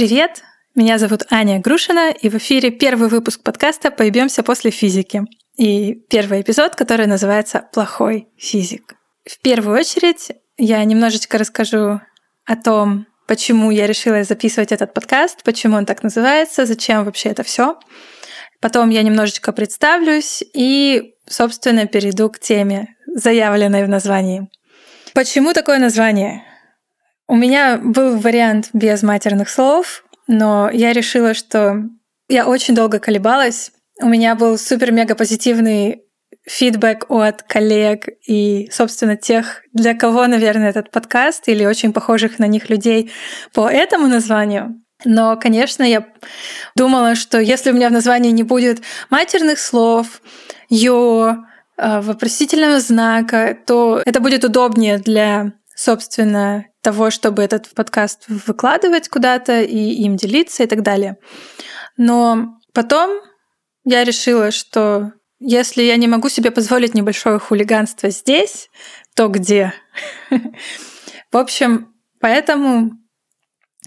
Привет! Меня зовут Аня Грушина, и в эфире первый выпуск подкаста «Поебемся после физики». И первый эпизод, который называется «Плохой физик». В первую очередь я немножечко расскажу о том, почему я решила записывать этот подкаст, почему он так называется, зачем вообще это все. Потом я немножечко представлюсь и, собственно, перейду к теме, заявленной в названии. Почему такое название? У меня был вариант без матерных слов, но я решила, что я очень долго колебалась. У меня был супер-мега позитивный фидбэк от коллег и, собственно, тех, для кого, наверное, этот подкаст или очень похожих на них людей по этому названию. Но, конечно, я думала, что если у меня в названии не будет матерных слов, ё, э, вопросительного знака, то это будет удобнее для, собственно, того, чтобы этот подкаст выкладывать куда-то и им делиться и так далее. Но потом я решила, что если я не могу себе позволить небольшое хулиганство здесь, то где? В общем, поэтому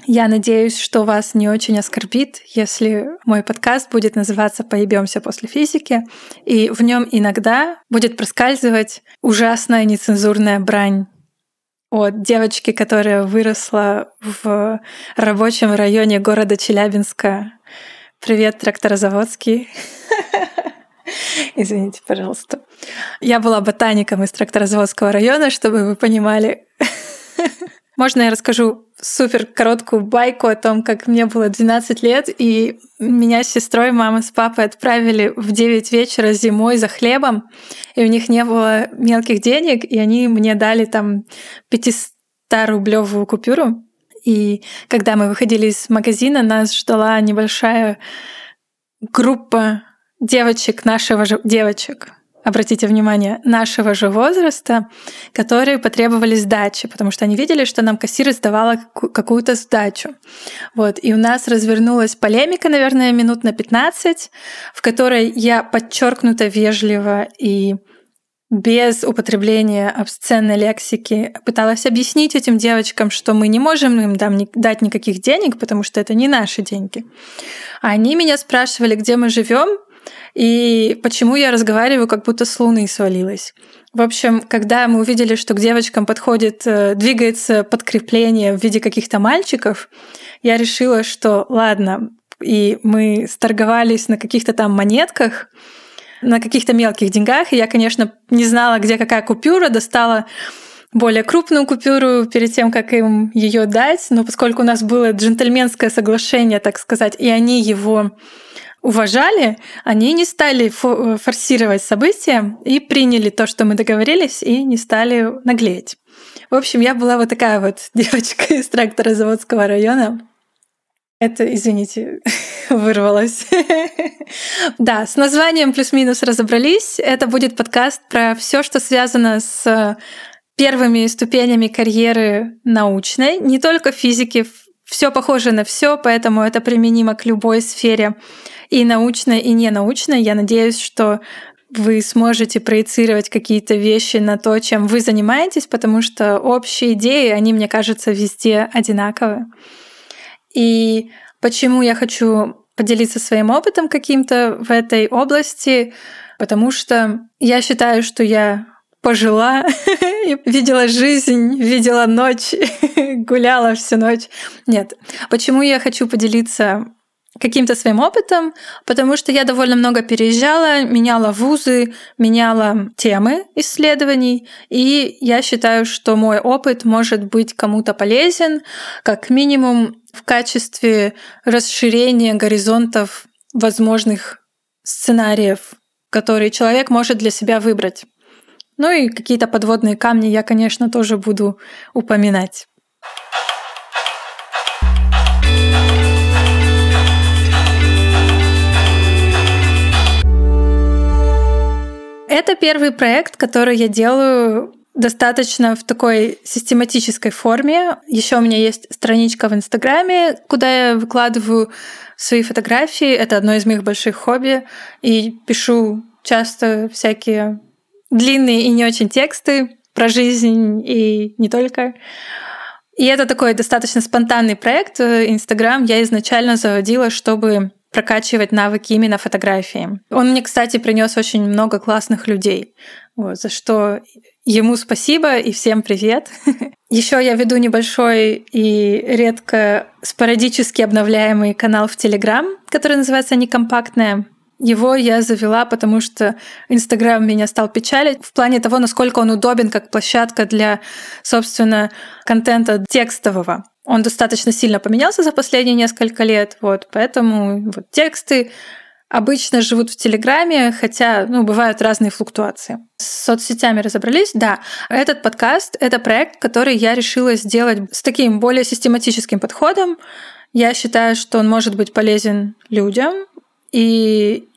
я надеюсь, что вас не очень оскорбит, если мой подкаст будет называться «Поебемся после физики», и в нем иногда будет проскальзывать ужасная нецензурная брань от девочки, которая выросла в рабочем районе города Челябинска. Привет, тракторозаводский. Извините, пожалуйста. Я была ботаником из тракторозаводского района, чтобы вы понимали. Можно я расскажу супер короткую байку о том, как мне было 12 лет, и меня с сестрой, мама с папой отправили в 9 вечера зимой за хлебом, и у них не было мелких денег, и они мне дали там 500-рублевую купюру. И когда мы выходили из магазина, нас ждала небольшая группа девочек нашего же девочек, обратите внимание, нашего же возраста, которые потребовали сдачи, потому что они видели, что нам кассир сдавала какую-то сдачу. Вот. И у нас развернулась полемика, наверное, минут на 15, в которой я подчеркнуто вежливо и без употребления обсценной лексики пыталась объяснить этим девочкам, что мы не можем им дать никаких денег, потому что это не наши деньги. Они меня спрашивали, где мы живем, и почему я разговариваю, как будто с луны свалилась. В общем, когда мы увидели, что к девочкам подходит, э, двигается подкрепление в виде каких-то мальчиков, я решила, что ладно, и мы сторговались на каких-то там монетках, на каких-то мелких деньгах. И я, конечно, не знала, где какая купюра, достала более крупную купюру перед тем, как им ее дать. Но поскольку у нас было джентльменское соглашение, так сказать, и они его уважали, они не стали форсировать события и приняли то, что мы договорились, и не стали наглеть. В общем, я была вот такая вот девочка из трактора заводского района. Это, извините, вырвалось. да, с названием плюс-минус разобрались. Это будет подкаст про все, что связано с первыми ступенями карьеры научной, не только физики, все похоже на все, поэтому это применимо к любой сфере и научно, и не научно. Я надеюсь, что вы сможете проецировать какие-то вещи на то, чем вы занимаетесь, потому что общие идеи, они, мне кажется, везде одинаковые. И почему я хочу поделиться своим опытом каким-то в этой области, потому что я считаю, что я пожила, видела жизнь, видела ночь, гуляла всю ночь. Нет. Почему я хочу поделиться каким-то своим опытом, потому что я довольно много переезжала, меняла вузы, меняла темы исследований, и я считаю, что мой опыт может быть кому-то полезен, как минимум в качестве расширения горизонтов возможных сценариев, которые человек может для себя выбрать. Ну и какие-то подводные камни я, конечно, тоже буду упоминать. Это первый проект, который я делаю достаточно в такой систематической форме. Еще у меня есть страничка в Инстаграме, куда я выкладываю свои фотографии. Это одно из моих больших хобби. И пишу часто всякие длинные и не очень тексты про жизнь и не только. И это такой достаточно спонтанный проект. Инстаграм я изначально заводила, чтобы прокачивать навыки именно фотографии. Он мне, кстати, принес очень много классных людей, вот, за что ему спасибо и всем привет. Еще я веду небольшой и редко спорадически обновляемый канал в Телеграм, который называется «Некомпактная». Его я завела, потому что Инстаграм меня стал печалить в плане того, насколько он удобен как площадка для, собственно, контента текстового. Он достаточно сильно поменялся за последние несколько лет, вот, поэтому вот тексты обычно живут в Телеграме, хотя, ну, бывают разные флуктуации. С соцсетями разобрались? Да. Этот подкаст — это проект, который я решила сделать с таким более систематическим подходом. Я считаю, что он может быть полезен людям, и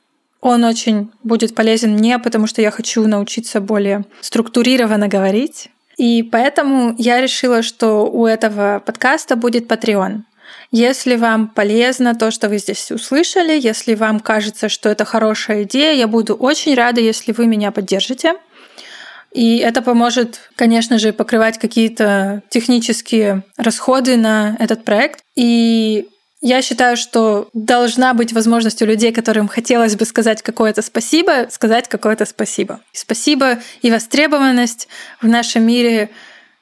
он очень будет полезен мне, потому что я хочу научиться более структурированно говорить. И поэтому я решила, что у этого подкаста будет Patreon. Если вам полезно то, что вы здесь услышали, если вам кажется, что это хорошая идея, я буду очень рада, если вы меня поддержите. И это поможет, конечно же, покрывать какие-то технические расходы на этот проект. И я считаю, что должна быть возможность у людей, которым хотелось бы сказать какое-то спасибо, сказать какое-то спасибо. Спасибо и востребованность в нашем мире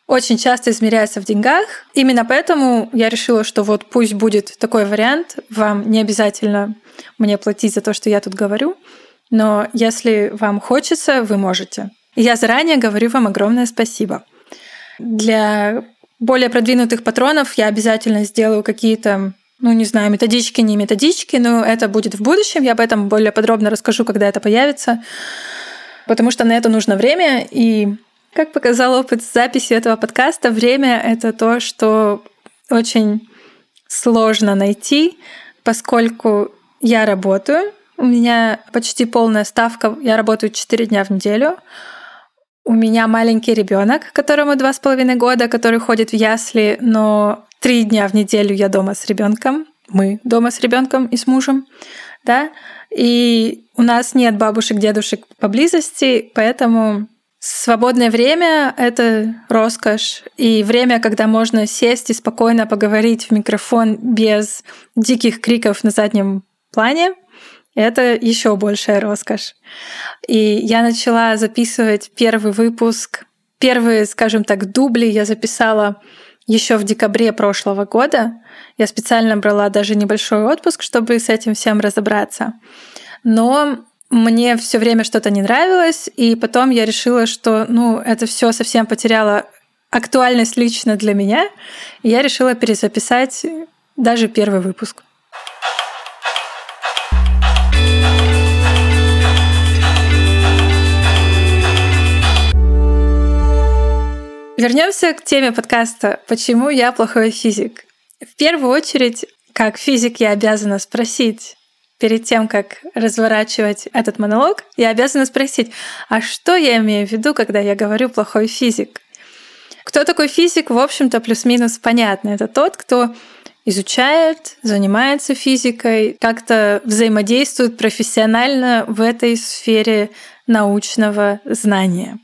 очень часто измеряется в деньгах. Именно поэтому я решила, что вот пусть будет такой вариант. Вам не обязательно мне платить за то, что я тут говорю. Но если вам хочется, вы можете. Я заранее говорю вам огромное спасибо. Для более продвинутых патронов я обязательно сделаю какие-то ну, не знаю, методички, не методички, но это будет в будущем. Я об этом более подробно расскажу, когда это появится. Потому что на это нужно время. И, как показал опыт записи этого подкаста, время — это то, что очень сложно найти, поскольку я работаю, у меня почти полная ставка, я работаю 4 дня в неделю. У меня маленький ребенок, которому два с половиной года, который ходит в ясли, но три дня в неделю я дома с ребенком, мы дома с ребенком и с мужем, да, и у нас нет бабушек, дедушек поблизости, поэтому свободное время — это роскошь, и время, когда можно сесть и спокойно поговорить в микрофон без диких криков на заднем плане, это еще большая роскошь. И я начала записывать первый выпуск, первые, скажем так, дубли я записала еще в декабре прошлого года. Я специально брала даже небольшой отпуск, чтобы с этим всем разобраться. Но мне все время что-то не нравилось, и потом я решила, что ну, это все совсем потеряло актуальность лично для меня, и я решила перезаписать даже первый выпуск. Вернемся к теме подкаста «Почему я плохой физик?». В первую очередь, как физик, я обязана спросить, перед тем, как разворачивать этот монолог, я обязана спросить, а что я имею в виду, когда я говорю «плохой физик»? Кто такой физик, в общем-то, плюс-минус понятно. Это тот, кто изучает, занимается физикой, как-то взаимодействует профессионально в этой сфере научного знания.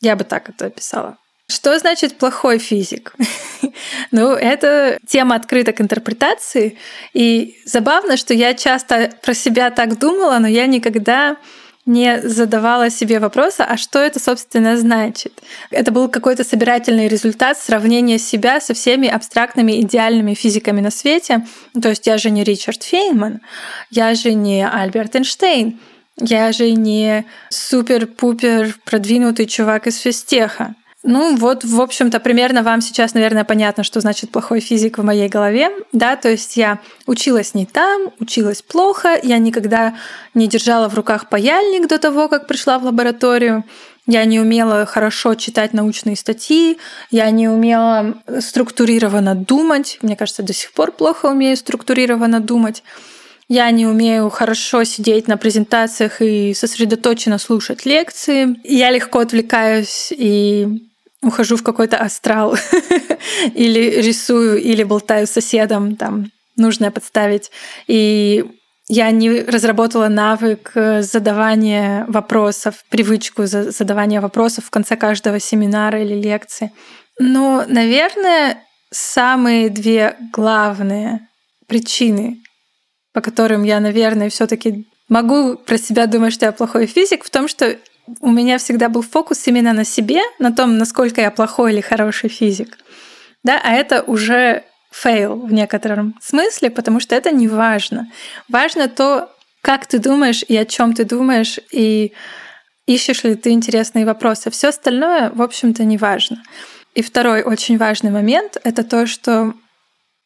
Я бы так это описала. Что значит плохой физик? ну, это тема открыта к интерпретации. И забавно, что я часто про себя так думала, но я никогда не задавала себе вопроса, а что это, собственно, значит. Это был какой-то собирательный результат сравнения себя со всеми абстрактными идеальными физиками на свете. То есть я же не Ричард Фейнман, я же не Альберт Эйнштейн, я же не супер-пупер продвинутый чувак из физтеха. Ну вот, в общем-то, примерно вам сейчас, наверное, понятно, что значит плохой физик в моей голове. Да, то есть я училась не там, училась плохо, я никогда не держала в руках паяльник до того, как пришла в лабораторию. Я не умела хорошо читать научные статьи, я не умела структурированно думать. Мне кажется, до сих пор плохо умею структурированно думать. Я не умею хорошо сидеть на презентациях и сосредоточенно слушать лекции. Я легко отвлекаюсь и ухожу в какой-то астрал или рисую, или болтаю с соседом, там нужное подставить. И я не разработала навык задавания вопросов, привычку задавания вопросов в конце каждого семинара или лекции. Но, наверное, самые две главные причины, по которым я, наверное, все таки могу про себя думать, что я плохой физик, в том, что у меня всегда был фокус именно на себе, на том, насколько я плохой или хороший физик. Да, а это уже fail в некотором смысле, потому что это не важно. Важно то, как ты думаешь и о чем ты думаешь, и ищешь ли ты интересные вопросы. Все остальное, в общем-то, не важно. И второй очень важный момент — это то, что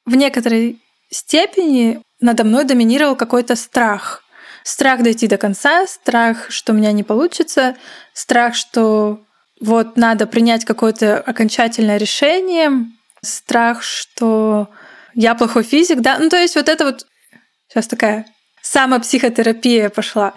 в некоторой степени надо мной доминировал какой-то страх. Страх дойти до конца, страх, что у меня не получится, страх, что вот надо принять какое-то окончательное решение, страх, что я плохой физик, да, ну то есть вот это вот сейчас такая самопсихотерапия пошла.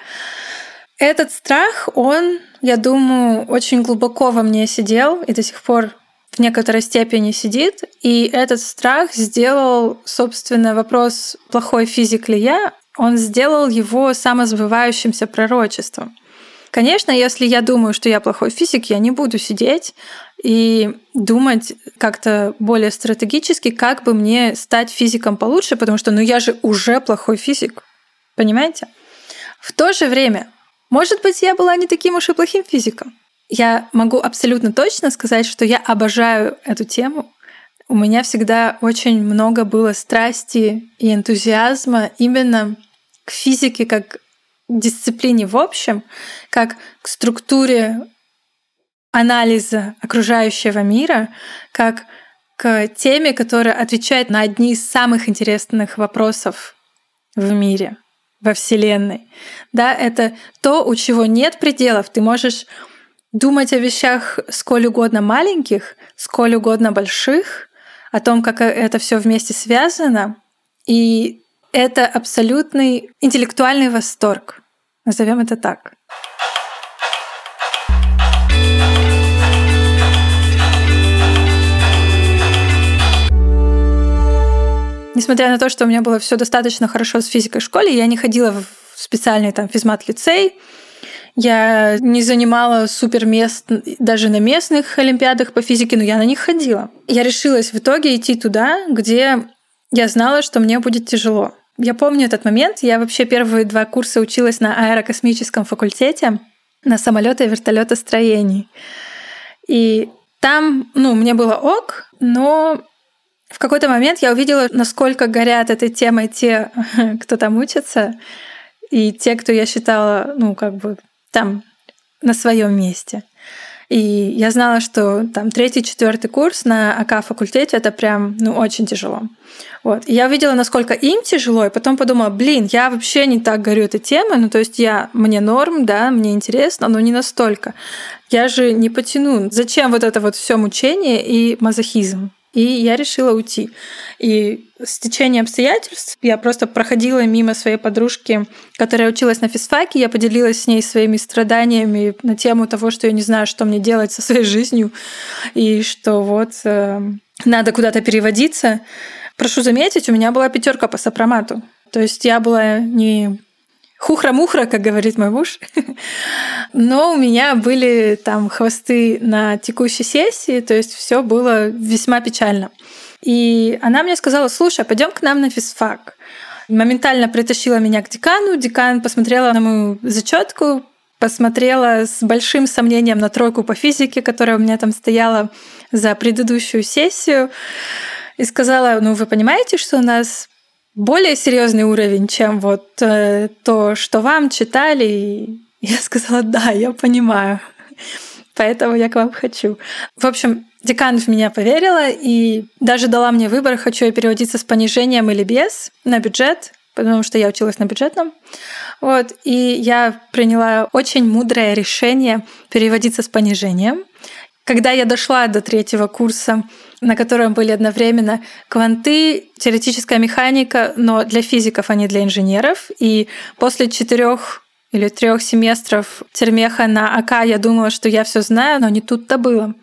Этот страх, он, я думаю, очень глубоко во мне сидел и до сих пор в некоторой степени сидит. И этот страх сделал, собственно, вопрос, плохой физик ли я, он сделал его самосбывающимся пророчеством. Конечно, если я думаю, что я плохой физик, я не буду сидеть и думать как-то более стратегически, как бы мне стать физиком получше, потому что ну я же уже плохой физик. Понимаете? В то же время, может быть, я была не таким уж и плохим физиком. Я могу абсолютно точно сказать, что я обожаю эту тему. У меня всегда очень много было страсти и энтузиазма именно к физике как дисциплине в общем, как к структуре анализа окружающего мира, как к теме, которая отвечает на одни из самых интересных вопросов в мире, во Вселенной. Да, это то, у чего нет пределов. Ты можешь думать о вещах сколь угодно маленьких, сколь угодно больших, о том, как это все вместе связано, и это абсолютный интеллектуальный восторг. Назовем это так. Несмотря на то, что у меня было все достаточно хорошо с физикой в школе, я не ходила в специальный там физмат-лицей, я не занимала супер мест даже на местных олимпиадах по физике, но я на них ходила. Я решилась в итоге идти туда, где я знала, что мне будет тяжело. Я помню этот момент. Я вообще первые два курса училась на аэрокосмическом факультете на самолета и вертолетостроении. И там, ну, мне было ок, но в какой-то момент я увидела, насколько горят этой темой те, кто там учится, и те, кто я считала, ну, как бы там на своем месте. И я знала, что там третий, четвертый курс на АК факультете это прям ну, очень тяжело. Вот. И я увидела, насколько им тяжело, и потом подумала, блин, я вообще не так горю этой темой, ну то есть я, мне норм, да, мне интересно, но не настолько. Я же не потяну. Зачем вот это вот все мучение и мазохизм? И я решила уйти. И с течением обстоятельств я просто проходила мимо своей подружки, которая училась на физфаке. Я поделилась с ней своими страданиями на тему того, что я не знаю, что мне делать со своей жизнью, и что вот э, надо куда-то переводиться. Прошу заметить, у меня была пятерка по сопромату. То есть я была не хухра-мухра, как говорит мой муж. Но у меня были там хвосты на текущей сессии, то есть все было весьма печально. И она мне сказала, слушай, пойдем к нам на физфак. Моментально притащила меня к декану. Декан посмотрела на мою зачетку, посмотрела с большим сомнением на тройку по физике, которая у меня там стояла за предыдущую сессию, и сказала, ну вы понимаете, что у нас более серьезный уровень, чем вот э, то, что вам читали. И я сказала, да, я понимаю. Поэтому я к вам хочу. В общем, декан в меня поверила и даже дала мне выбор, хочу я переводиться с понижением или без на бюджет, потому что я училась на бюджетном. Вот, и я приняла очень мудрое решение переводиться с понижением. Когда я дошла до третьего курса, на котором были одновременно кванты, теоретическая механика, но для физиков, а не для инженеров. И после четырех или трех семестров термеха на АК я думала, что я все знаю, но не тут-то было.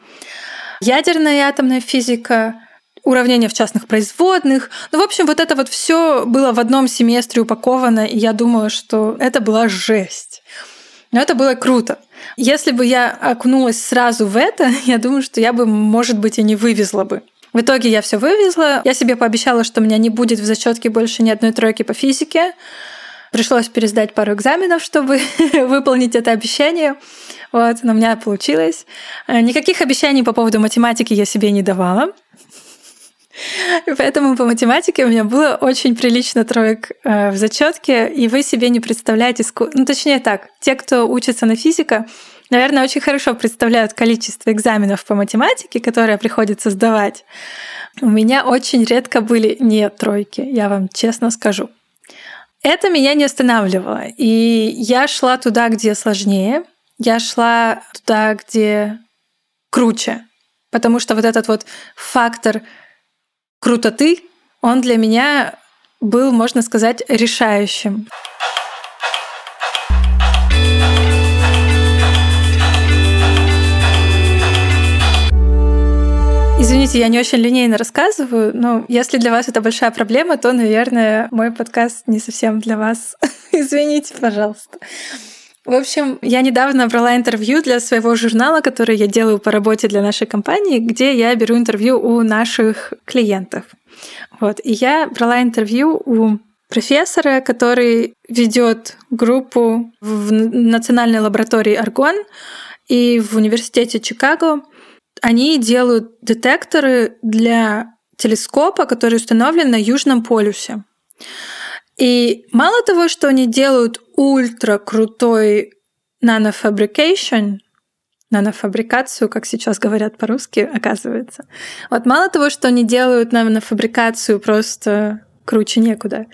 Ядерная и атомная физика, уравнения в частных производных. Ну, в общем, вот это вот все было в одном семестре упаковано, и я думала, что это была жесть. Но это было круто. Если бы я окунулась сразу в это, я думаю, что я бы, может быть, и не вывезла бы. В итоге я все вывезла. Я себе пообещала, что у меня не будет в зачетке больше ни одной тройки по физике. Пришлось пересдать пару экзаменов, чтобы выполнить это обещание. Вот, но у меня получилось. Э, никаких обещаний по поводу математики я себе не давала. И поэтому по математике у меня было очень прилично троек э, в зачетке, и вы себе не представляете, ну точнее так, те, кто учится на физика, наверное, очень хорошо представляют количество экзаменов по математике, которые приходится сдавать. У меня очень редко были не тройки, я вам честно скажу. Это меня не останавливало, и я шла туда, где сложнее, я шла туда, где круче, потому что вот этот вот фактор крутоты, он для меня был, можно сказать, решающим. Извините, я не очень линейно рассказываю, но если для вас это большая проблема, то, наверное, мой подкаст не совсем для вас. Извините, пожалуйста. В общем, я недавно брала интервью для своего журнала, который я делаю по работе для нашей компании, где я беру интервью у наших клиентов. Вот. И я брала интервью у профессора, который ведет группу в Национальной лаборатории Аргон и в Университете Чикаго. Они делают детекторы для телескопа, который установлен на Южном полюсе. И мало того, что они делают ультра крутой нанофабрикейшн, нанофабрикацию, как сейчас говорят по-русски, оказывается. Вот мало того, что они делают нанофабрикацию просто круче некуда,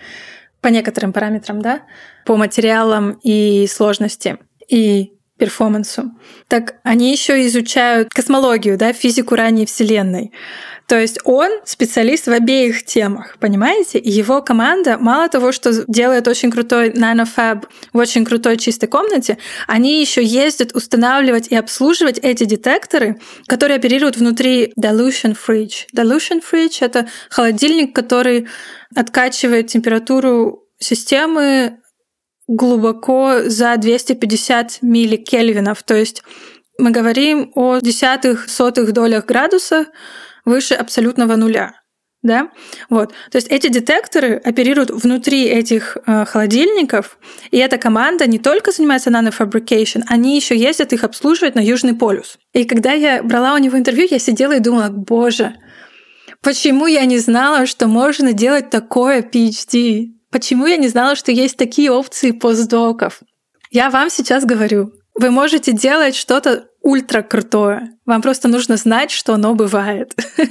по некоторым параметрам, да, по материалам и сложности, и перформансу. Так они еще изучают космологию, да, физику ранней Вселенной. То есть он специалист в обеих темах, понимаете? И его команда, мало того, что делает очень крутой нанофаб в очень крутой чистой комнате, они еще ездят устанавливать и обслуживать эти детекторы, которые оперируют внутри dilution fridge. Dilution fridge — это холодильник, который откачивает температуру системы глубоко за 250 милликельвинов. То есть мы говорим о десятых, сотых долях градуса выше абсолютного нуля. Да? Вот. То есть эти детекторы оперируют внутри этих э, холодильников, и эта команда не только занимается нанофабрикейшн, они еще ездят их обслуживать на Южный полюс. И когда я брала у него интервью, я сидела и думала, боже, почему я не знала, что можно делать такое PhD? Почему я не знала, что есть такие опции постдоков? Я вам сейчас говорю, вы можете делать что-то ультра крутое. Вам просто нужно знать, что оно бывает.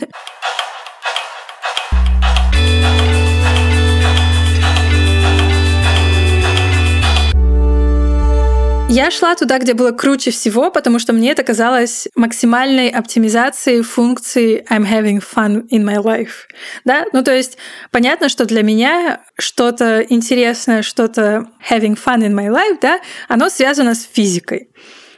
Я шла туда, где было круче всего, потому что мне это казалось максимальной оптимизацией функции I'm having fun in my life. Да? Ну, то есть понятно, что для меня что-то интересное, что-то having fun in my life, да, оно связано с физикой.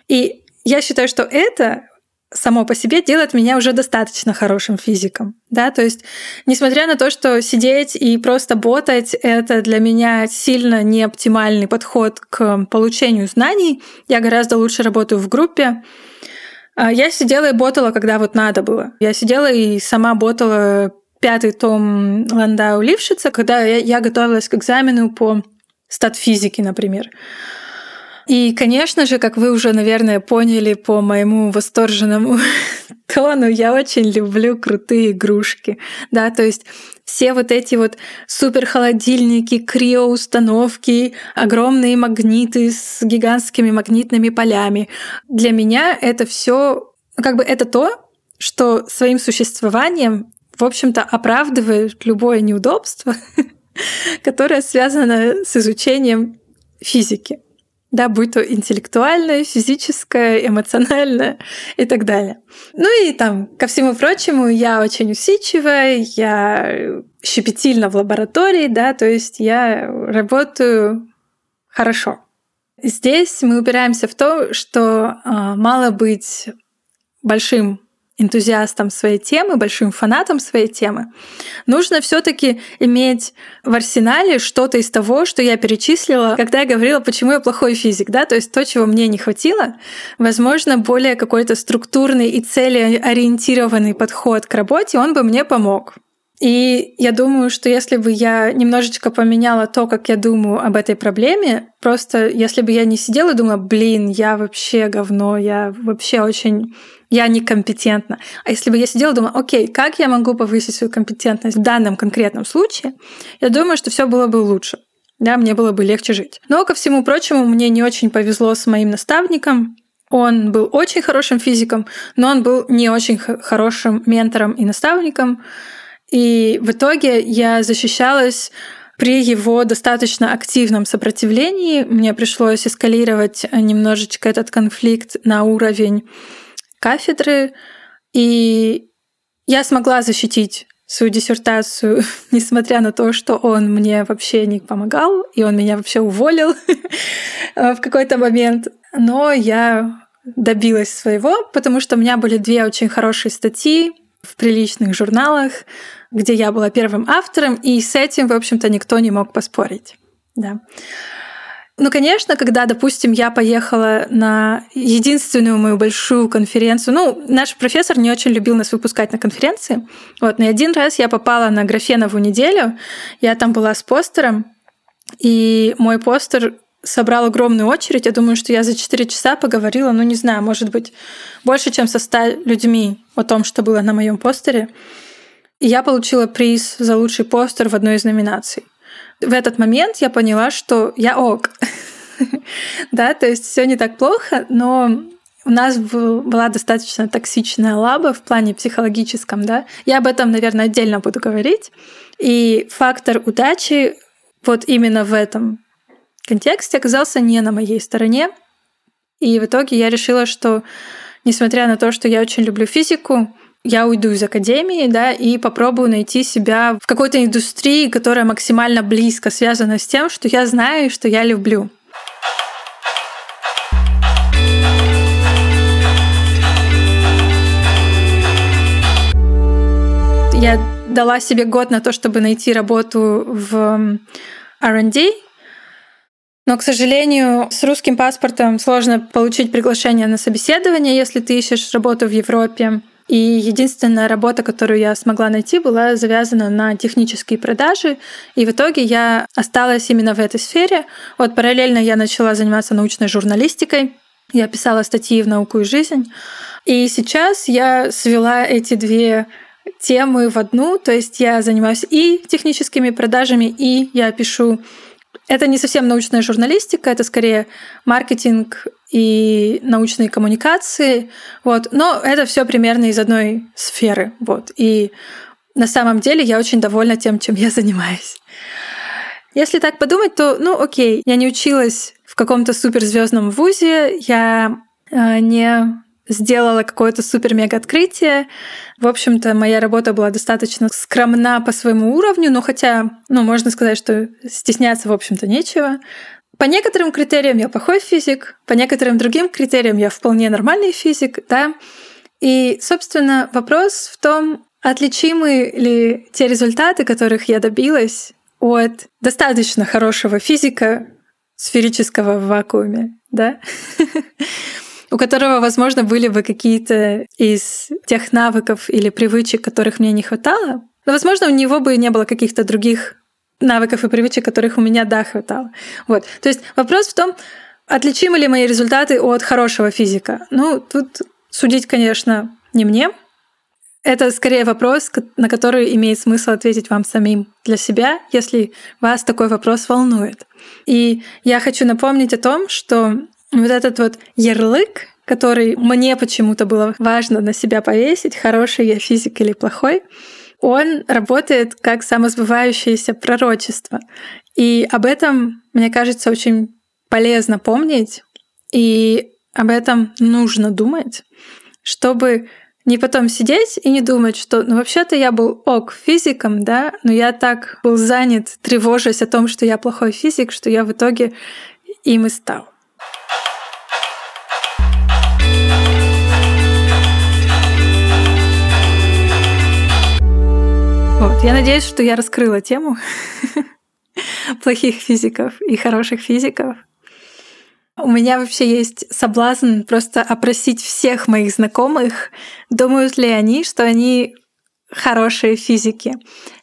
И я считаю, что это само по себе делает меня уже достаточно хорошим физиком. Да? То есть, несмотря на то, что сидеть и просто ботать — это для меня сильно не оптимальный подход к получению знаний, я гораздо лучше работаю в группе. А, я сидела и ботала, когда вот надо было. Я сидела и сама ботала пятый том Ландау Лившица, когда я готовилась к экзамену по статфизике, например. И, конечно же, как вы уже, наверное, поняли по моему восторженному тону, я очень люблю крутые игрушки. Да, то есть все вот эти вот супер холодильники, криоустановки, огромные магниты с гигантскими магнитными полями. Для меня это все, как бы это то, что своим существованием, в общем-то, оправдывает любое неудобство, которое связано с изучением физики да, будь то интеллектуальное, физическое, эмоциональное и так далее. Ну и там, ко всему прочему, я очень усидчивая, я щепетильна в лаборатории, да, то есть я работаю хорошо. Здесь мы упираемся в то, что э, мало быть большим энтузиастом своей темы, большим фанатом своей темы, нужно все таки иметь в арсенале что-то из того, что я перечислила, когда я говорила, почему я плохой физик, да, то есть то, чего мне не хватило, возможно, более какой-то структурный и целеориентированный подход к работе, он бы мне помог. И я думаю, что если бы я немножечко поменяла то, как я думаю об этой проблеме, просто если бы я не сидела и думала, блин, я вообще говно, я вообще очень я некомпетентна. А если бы я сидела думала, окей, как я могу повысить свою компетентность в данном конкретном случае, я думаю, что все было бы лучше. Да, мне было бы легче жить. Но, ко всему прочему, мне не очень повезло с моим наставником. Он был очень хорошим физиком, но он был не очень хорошим ментором и наставником. И в итоге я защищалась при его достаточно активном сопротивлении. Мне пришлось эскалировать немножечко этот конфликт на уровень кафедры. И я смогла защитить свою диссертацию, несмотря на то, что он мне вообще не помогал, и он меня вообще уволил в какой-то момент. Но я добилась своего, потому что у меня были две очень хорошие статьи в приличных журналах, где я была первым автором, и с этим, в общем-то, никто не мог поспорить. Да. Ну, конечно, когда, допустим, я поехала на единственную мою большую конференцию, ну, наш профессор не очень любил нас выпускать на конференции, вот, но один раз я попала на графенову неделю, я там была с постером, и мой постер собрал огромную очередь. Я думаю, что я за 4 часа поговорила, ну, не знаю, может быть, больше, чем со 100 людьми о том, что было на моем постере. И я получила приз за лучший постер в одной из номинаций. В этот момент я поняла, что я ок. да, то есть все не так плохо, но у нас был, была достаточно токсичная лаба в плане психологическом, да. Я об этом, наверное, отдельно буду говорить. И фактор удачи вот именно в этом контексте оказался не на моей стороне. И в итоге я решила, что несмотря на то, что я очень люблю физику, я уйду из академии, да, и попробую найти себя в какой-то индустрии, которая максимально близко связана с тем, что я знаю и что я люблю. Дала себе год на то, чтобы найти работу в R&D, но, к сожалению, с русским паспортом сложно получить приглашение на собеседование, если ты ищешь работу в Европе. И единственная работа, которую я смогла найти, была завязана на технические продажи. И в итоге я осталась именно в этой сфере. Вот параллельно я начала заниматься научной журналистикой. Я писала статьи в «Науку и жизнь». И сейчас я свела эти две темы в одну, то есть я занимаюсь и техническими продажами, и я пишу это не совсем научная журналистика, это скорее маркетинг и научные коммуникации, вот. Но это все примерно из одной сферы, вот. И на самом деле я очень довольна тем, чем я занимаюсь. Если так подумать, то, ну, окей, я не училась в каком-то суперзвездном вузе, я э, не сделала какое-то супер-мега открытие. В общем-то, моя работа была достаточно скромна по своему уровню, но хотя, ну, можно сказать, что стесняться, в общем-то, нечего. По некоторым критериям я плохой физик, по некоторым другим критериям я вполне нормальный физик, да. И, собственно, вопрос в том, отличимы ли те результаты, которых я добилась, от достаточно хорошего физика сферического в вакууме, да? у которого, возможно, были бы какие-то из тех навыков или привычек, которых мне не хватало. Но, возможно, у него бы не было каких-то других навыков и привычек, которых у меня, да, хватало. Вот. То есть вопрос в том, отличимы ли мои результаты от хорошего физика. Ну, тут судить, конечно, не мне. Это скорее вопрос, на который имеет смысл ответить вам самим для себя, если вас такой вопрос волнует. И я хочу напомнить о том, что вот этот вот ярлык, который мне почему-то было важно на себя повесить, хороший я физик или плохой, он работает как самосбывающееся пророчество. И об этом, мне кажется, очень полезно помнить, и об этом нужно думать, чтобы не потом сидеть и не думать, что ну вообще-то я был ок физиком, да, но я так был занят, тревожась о том, что я плохой физик, что я в итоге им и стал. Вот. Я надеюсь, что я раскрыла тему плохих физиков и хороших физиков. У меня вообще есть соблазн просто опросить всех моих знакомых, думают ли они, что они хорошие физики.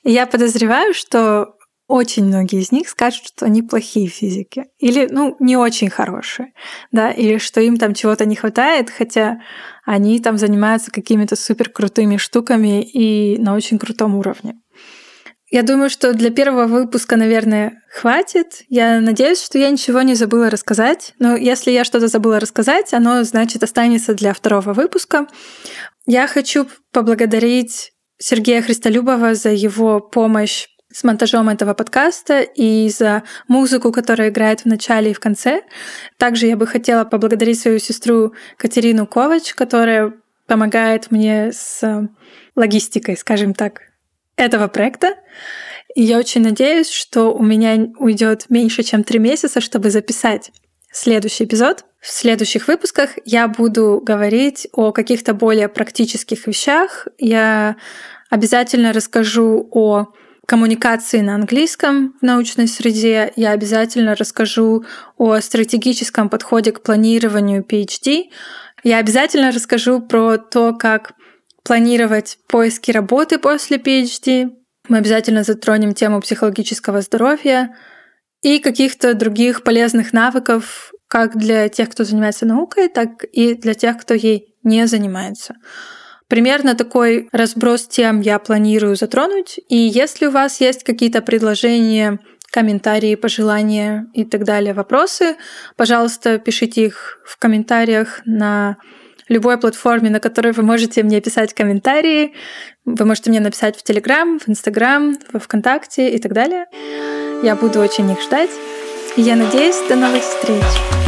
И я подозреваю, что очень многие из них скажут, что они плохие физики. Или, ну, не очень хорошие, да, или что им там чего-то не хватает, хотя они там занимаются какими-то супер крутыми штуками и на очень крутом уровне. Я думаю, что для первого выпуска, наверное, хватит. Я надеюсь, что я ничего не забыла рассказать. Но если я что-то забыла рассказать, оно, значит, останется для второго выпуска. Я хочу поблагодарить Сергея Христолюбова за его помощь с монтажом этого подкаста и за музыку, которая играет в начале и в конце. Также я бы хотела поблагодарить свою сестру Катерину Ковач, которая помогает мне с логистикой, скажем так, этого проекта. Я очень надеюсь, что у меня уйдет меньше, чем три месяца, чтобы записать следующий эпизод. В следующих выпусках я буду говорить о каких-то более практических вещах. Я обязательно расскажу о коммуникации на английском в научной среде. Я обязательно расскажу о стратегическом подходе к планированию PhD. Я обязательно расскажу про то, как планировать поиски работы после PhD. Мы обязательно затронем тему психологического здоровья и каких-то других полезных навыков, как для тех, кто занимается наукой, так и для тех, кто ей не занимается. Примерно такой разброс тем я планирую затронуть. И если у вас есть какие-то предложения, комментарии, пожелания и так далее, вопросы, пожалуйста, пишите их в комментариях на любой платформе, на которой вы можете мне писать комментарии. Вы можете мне написать в Телеграм, в Инстаграм, во Вконтакте и так далее. Я буду очень их ждать. И я надеюсь, до новых встреч!